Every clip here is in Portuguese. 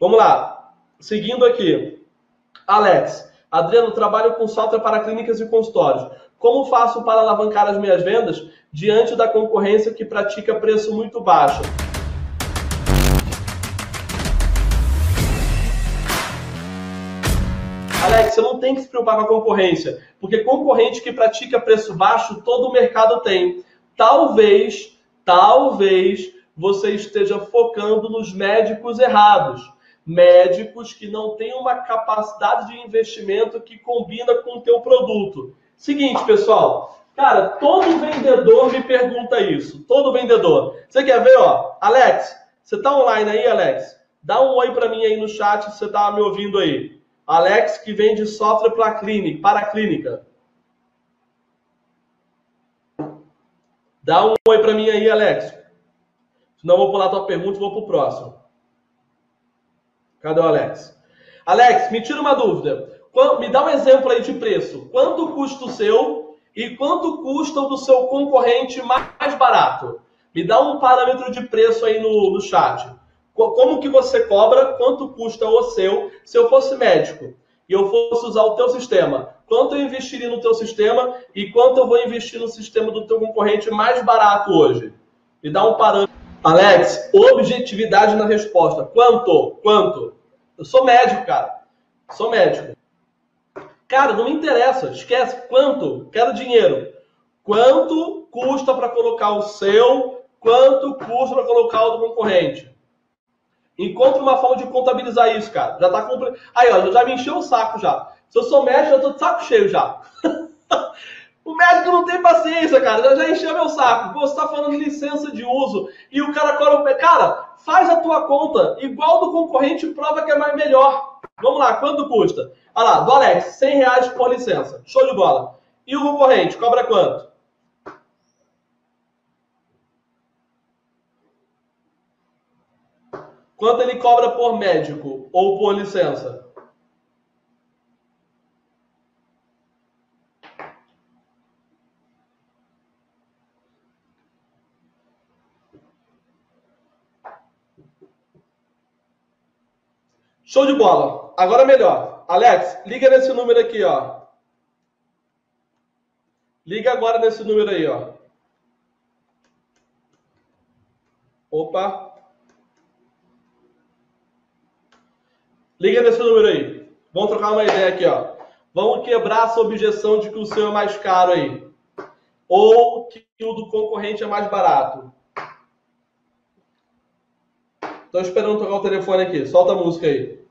Vamos lá. Seguindo aqui. Alex, Adriano, trabalho com software para clínicas e consultórios. Como faço para alavancar as minhas vendas diante da concorrência que pratica preço muito baixo? Alex, você não tem que se preocupar com a concorrência, porque concorrente que pratica preço baixo, todo o mercado tem. Talvez, talvez você esteja focando nos médicos errados. Médicos que não têm uma capacidade de investimento que combina com o teu produto. Seguinte, pessoal, cara, todo vendedor me pergunta isso. Todo vendedor. Você quer ver, ó? Alex, você tá online aí, Alex? Dá um oi para mim aí no chat se você tá me ouvindo aí. Alex que vende software para clínica, para clínica. Dá um oi para mim aí, Alex. Senão eu vou pular tua pergunta e vou pro próximo. Cadê o Alex? Alex, me tira uma dúvida. Me dá um exemplo aí de preço. Quanto custa o seu e quanto custa o do seu concorrente mais barato? Me dá um parâmetro de preço aí no, no chat. Como que você cobra? Quanto custa o seu? Se eu fosse médico e eu fosse usar o teu sistema, quanto eu investiria no teu sistema e quanto eu vou investir no sistema do teu concorrente mais barato hoje? Me dá um parâmetro. Alex, objetividade na resposta. Quanto? Quanto? Eu sou médico, cara. Sou médico. Cara, não me interessa. Esquece. Quanto? Quero dinheiro. Quanto custa para colocar o seu? Quanto custa para colocar o do concorrente? Encontre uma forma de contabilizar isso, cara. Já tá compre... Aí, ó, já me encheu o saco já. Se eu sou médico, eu tô de saco cheio já. o médico não tem paciência, cara. Já, encheu meu saco. Pô, você tá falando de licença de uso e o cara cobra. Cara, faz a tua conta igual do concorrente prova que é mais melhor. Vamos lá, quanto custa? Olha lá, do Alex, 100 reais por licença. Show de bola. E o concorrente, cobra quanto? Quanto ele cobra por médico ou por licença? Show de bola. Agora melhor. Alex, liga nesse número aqui, ó. Liga agora nesse número aí, ó. Opa. Liga nesse número aí. Vamos trocar uma ideia aqui, ó. Vamos quebrar essa objeção de que o seu é mais caro aí. Ou que o do concorrente é mais barato. Estou esperando tocar o telefone aqui. Solta a música aí.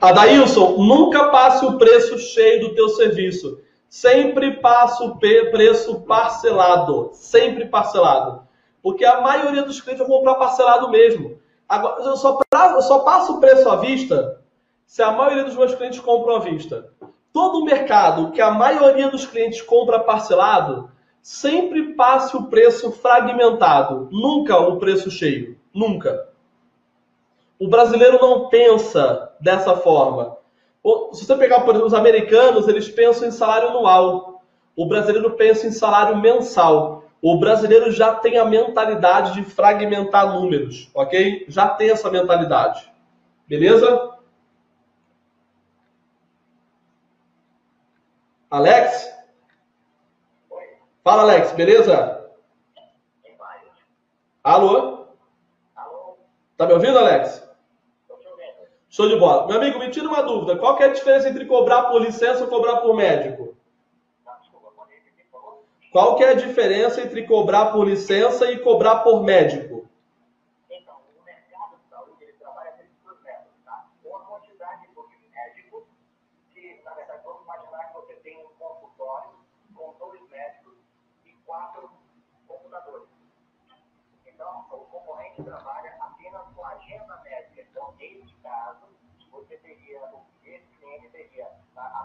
Adailson, nunca passe o preço cheio do teu serviço. Sempre passe o preço parcelado. Sempre parcelado. Porque a maioria dos clientes vão comprar parcelado mesmo. Agora, eu só, eu só passo o preço à vista se a maioria dos meus clientes compram à vista. Todo mercado que a maioria dos clientes compra parcelado, sempre passe o preço fragmentado. Nunca o preço cheio. Nunca. O brasileiro não pensa dessa forma. Se você pegar, por exemplo, os americanos, eles pensam em salário anual. O brasileiro pensa em salário mensal. O brasileiro já tem a mentalidade de fragmentar números, ok? Já tem essa mentalidade. Beleza? Alex? Fala, Alex, beleza? Alô? Alô? Tá me ouvindo, Alex? Show de bola. Meu amigo, me tira uma dúvida. Qual é a diferença entre cobrar por licença ou cobrar por médico? Qual que é a diferença entre cobrar por licença e cobrar por médico?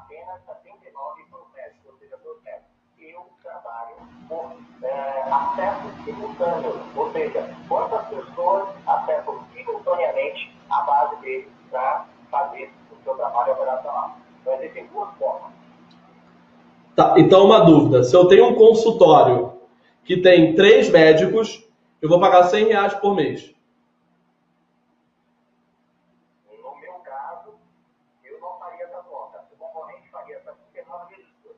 Apenas 79 processos, ou seja, processos. Eu trabalho por é, acesso simultâneo, ou seja, quantas pessoas acessam simultaneamente a base dele para fazer o seu trabalho operacional. Então, existem duas forma. Tá, então uma dúvida. Se eu tenho um consultório que tem três médicos, eu vou pagar 100 reais por mês. No meu caso, eu não faria essa conta. O concorrente faria essa 79 vezes duas.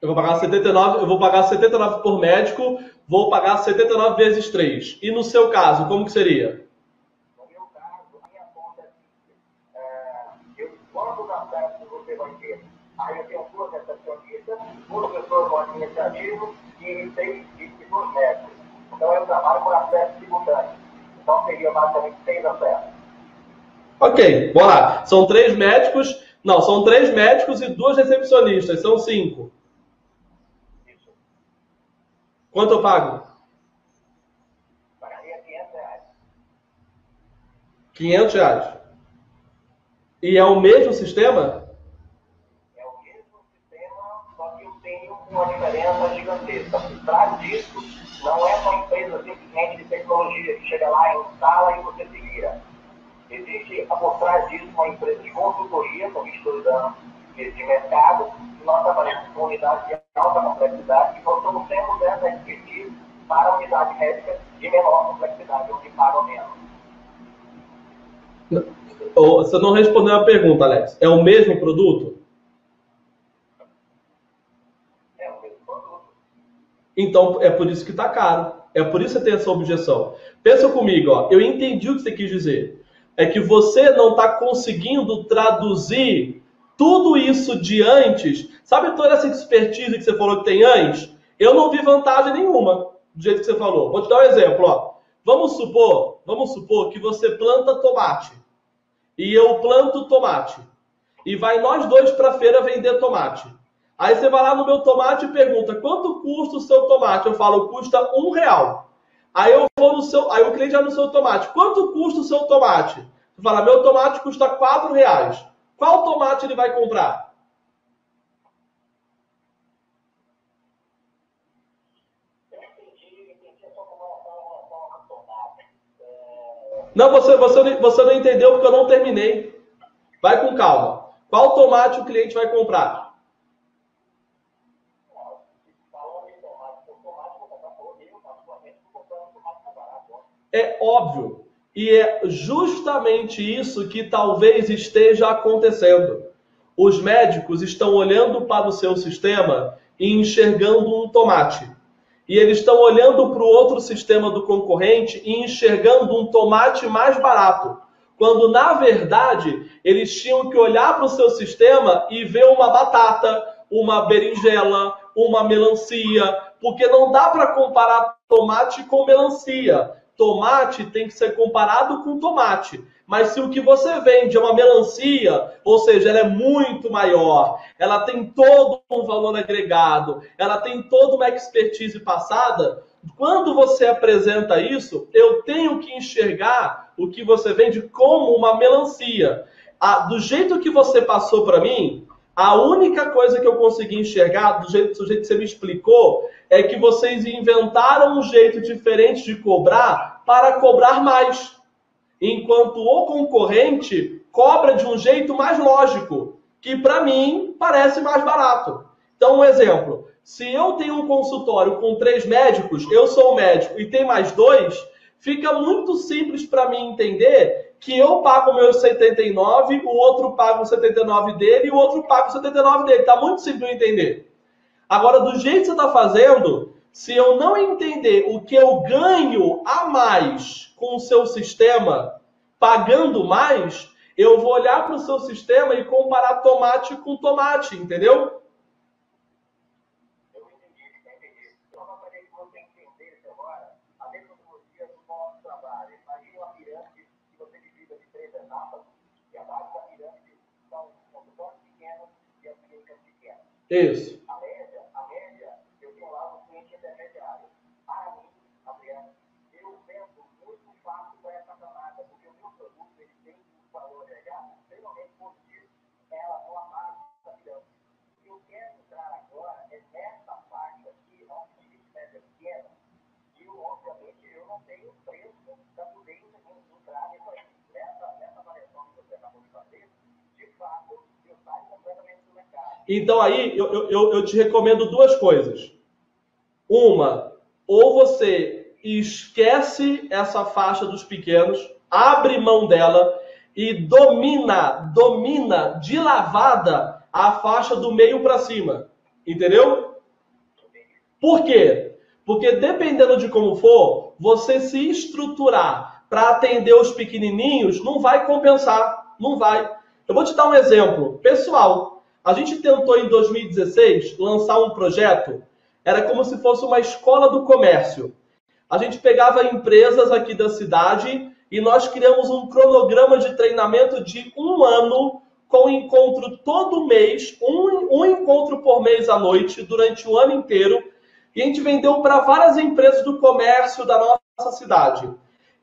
Eu vou pagar 79, eu vou pagar 79 por médico, vou pagar 79 vezes 3. E no seu caso, como que seria? No meu caso, a minha conta simples. Eu, quando dá certo, você vai ter. Aí eu tenho duas recepcionistas, duas pessoas no administrativo e seis e médicos. Então eu trabalho por acesso simultâneo. Então seria basicamente seis acessos. Ok, bora lá. São três médicos. Não, são três médicos e duas recepcionistas. São cinco. Isso. Quanto eu pago? Pagaria 500 reais. 500 reais. E é o mesmo sistema? É o mesmo sistema, só tenho uma diferença gigantesca. Por trás disso, não é uma empresa simplesmente de tecnologia que chega lá, instala e você se vira. Existe por trás disso uma empresa de consultoria, com 22 anos de mercado, nós trabalhamos com unidades de alta complexidade e nós tendo essa expertise para unidade médica de menor complexidade, onde pagam menos. Você não respondeu a pergunta, Alex. É o mesmo produto? É o mesmo produto. Então é por isso que está caro. É por isso que tem essa objeção. Pensa comigo, ó. Eu entendi o que você quis dizer. É que você não está conseguindo traduzir tudo isso de antes. Sabe toda essa expertise que você falou que tem antes? Eu não vi vantagem nenhuma do jeito que você falou. Vou te dar um exemplo, ó. Vamos supor, vamos supor que você planta tomate e eu planto tomate e vai nós dois para a feira vender tomate. Aí você vai lá no meu tomate e pergunta quanto custa o seu tomate? Eu falo, custa um real. Aí eu vou no seu, aí o cliente vai no seu tomate. Quanto custa o seu tomate? Você fala, meu tomate custa quatro reais. Qual tomate ele vai comprar? Não, você, você, você não entendeu porque eu não terminei. Vai com calma. Qual tomate o cliente vai comprar? Falando de tomate, o tomate vou comprar por mil, particularmente, vou comprar um tomate mais barato. ó. É óbvio. E é justamente isso que talvez esteja acontecendo. Os médicos estão olhando para o seu sistema e enxergando um tomate. E eles estão olhando para o outro sistema do concorrente e enxergando um tomate mais barato. Quando, na verdade, eles tinham que olhar para o seu sistema e ver uma batata, uma berinjela, uma melancia, porque não dá para comparar tomate com melancia. Tomate tem que ser comparado com tomate. Mas se o que você vende é uma melancia, ou seja, ela é muito maior, ela tem todo um valor agregado, ela tem toda uma expertise passada, quando você apresenta isso, eu tenho que enxergar o que você vende como uma melancia. Do jeito que você passou para mim, a única coisa que eu consegui enxergar, do jeito, do jeito que você me explicou, é que vocês inventaram um jeito diferente de cobrar para cobrar mais. Enquanto o concorrente cobra de um jeito mais lógico, que para mim parece mais barato. Então, um exemplo: se eu tenho um consultório com três médicos, eu sou o médico e tem mais dois, fica muito simples para mim entender que eu pago o meu 79, o outro paga o 79 dele e o outro paga o 79 dele. Tá muito simples de entender. Agora, do jeito que você está fazendo, se eu não entender o que eu ganho a mais com o seu sistema, pagando mais, eu vou olhar para o seu sistema e comparar tomate com tomate, entendeu? Eu entendi, eu entendi. Eu gostaria que você entendesse agora a metodologia do nosso trabalho. Imagine uma pirâmide que você divida de três etapas, e a base da pirâmide são consultórios pequenos e as clínicas pequenas. Isso. A média, a média, eu tenho lá um cliente intermediário. Para mim, Adriano, eu vendo muito fácil para essa camada, porque o meu produto ele tem um valor agregado extremamente positivo em relação à base da pirâmide. O que eu quero entrar agora é nessa faixa aqui, onde existe média pequena, e eu, obviamente eu Então aí eu, eu, eu te recomendo duas coisas. Uma, ou você esquece essa faixa dos pequenos, abre mão dela e domina, domina de lavada a faixa do meio para cima. Entendeu? Por quê? Porque dependendo de como for, você se estruturar para atender os pequenininhos não vai compensar, não vai. Eu vou te dar um exemplo pessoal. A gente tentou em 2016 lançar um projeto, era como se fosse uma escola do comércio. A gente pegava empresas aqui da cidade e nós criamos um cronograma de treinamento de um ano com encontro todo mês, um, um encontro por mês à noite, durante o ano inteiro. E a gente vendeu para várias empresas do comércio da nossa cidade.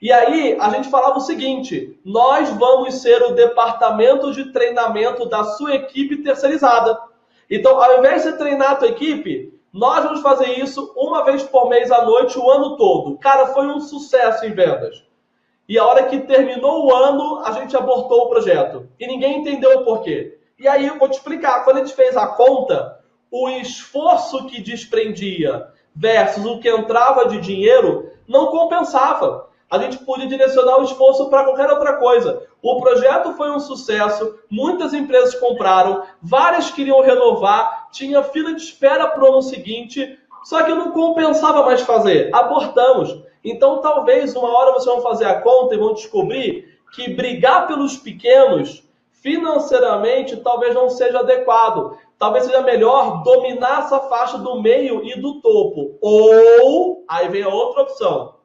E aí a gente falava o seguinte: nós vamos ser o departamento de treinamento da sua equipe terceirizada. Então, ao invés de treinar a tua equipe, nós vamos fazer isso uma vez por mês à noite o ano todo. Cara, foi um sucesso em vendas. E a hora que terminou o ano, a gente abortou o projeto. E ninguém entendeu o porquê. E aí eu vou te explicar. Quando a gente fez a conta, o esforço que desprendia versus o que entrava de dinheiro não compensava. A gente podia direcionar o esforço para qualquer outra coisa. O projeto foi um sucesso, muitas empresas compraram, várias queriam renovar, tinha fila de espera para o ano seguinte, só que não compensava mais fazer. Abortamos. Então, talvez uma hora vocês vão fazer a conta e vão descobrir que brigar pelos pequenos financeiramente talvez não seja adequado. Talvez seja melhor dominar essa faixa do meio e do topo. Ou, aí vem a outra opção.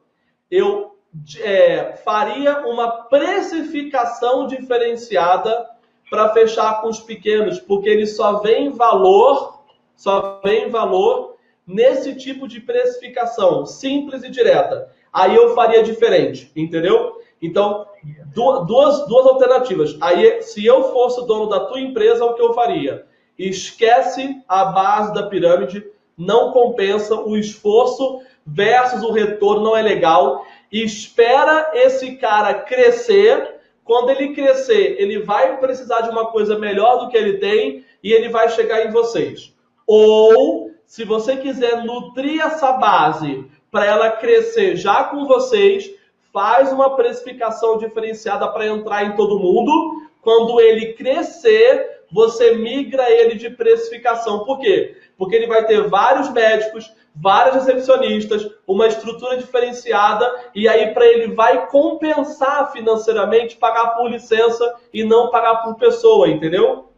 Eu é, faria uma precificação diferenciada para fechar com os pequenos, porque eles só vêm valor, só vem valor nesse tipo de precificação simples e direta. Aí eu faria diferente, entendeu? Então, duas, duas alternativas. Aí, se eu fosse dono da tua empresa, o que eu faria? Esquece a base da pirâmide, não compensa o esforço versus o retorno não é legal. Espera esse cara crescer. Quando ele crescer, ele vai precisar de uma coisa melhor do que ele tem e ele vai chegar em vocês. Ou se você quiser nutrir essa base para ela crescer já com vocês, faz uma precificação diferenciada para entrar em todo mundo. Quando ele crescer, você migra ele de precificação. Por quê? Porque ele vai ter vários médicos, várias recepcionistas, uma estrutura diferenciada e aí para ele vai compensar financeiramente pagar por licença e não pagar por pessoa, entendeu?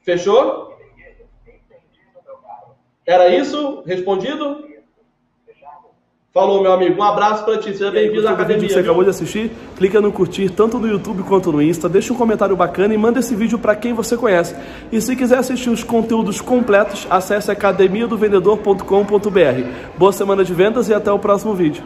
Fechou? Era isso? Respondido? Falou, meu amigo. Um abraço para ti. Seja bem-vindo à academia. Que você viu? acabou de assistir, clica no curtir tanto no YouTube quanto no Insta. Deixa um comentário bacana e manda esse vídeo para quem você conhece. E se quiser assistir os conteúdos completos, acesse academiadovendedor.com.br. Boa semana de vendas e até o próximo vídeo.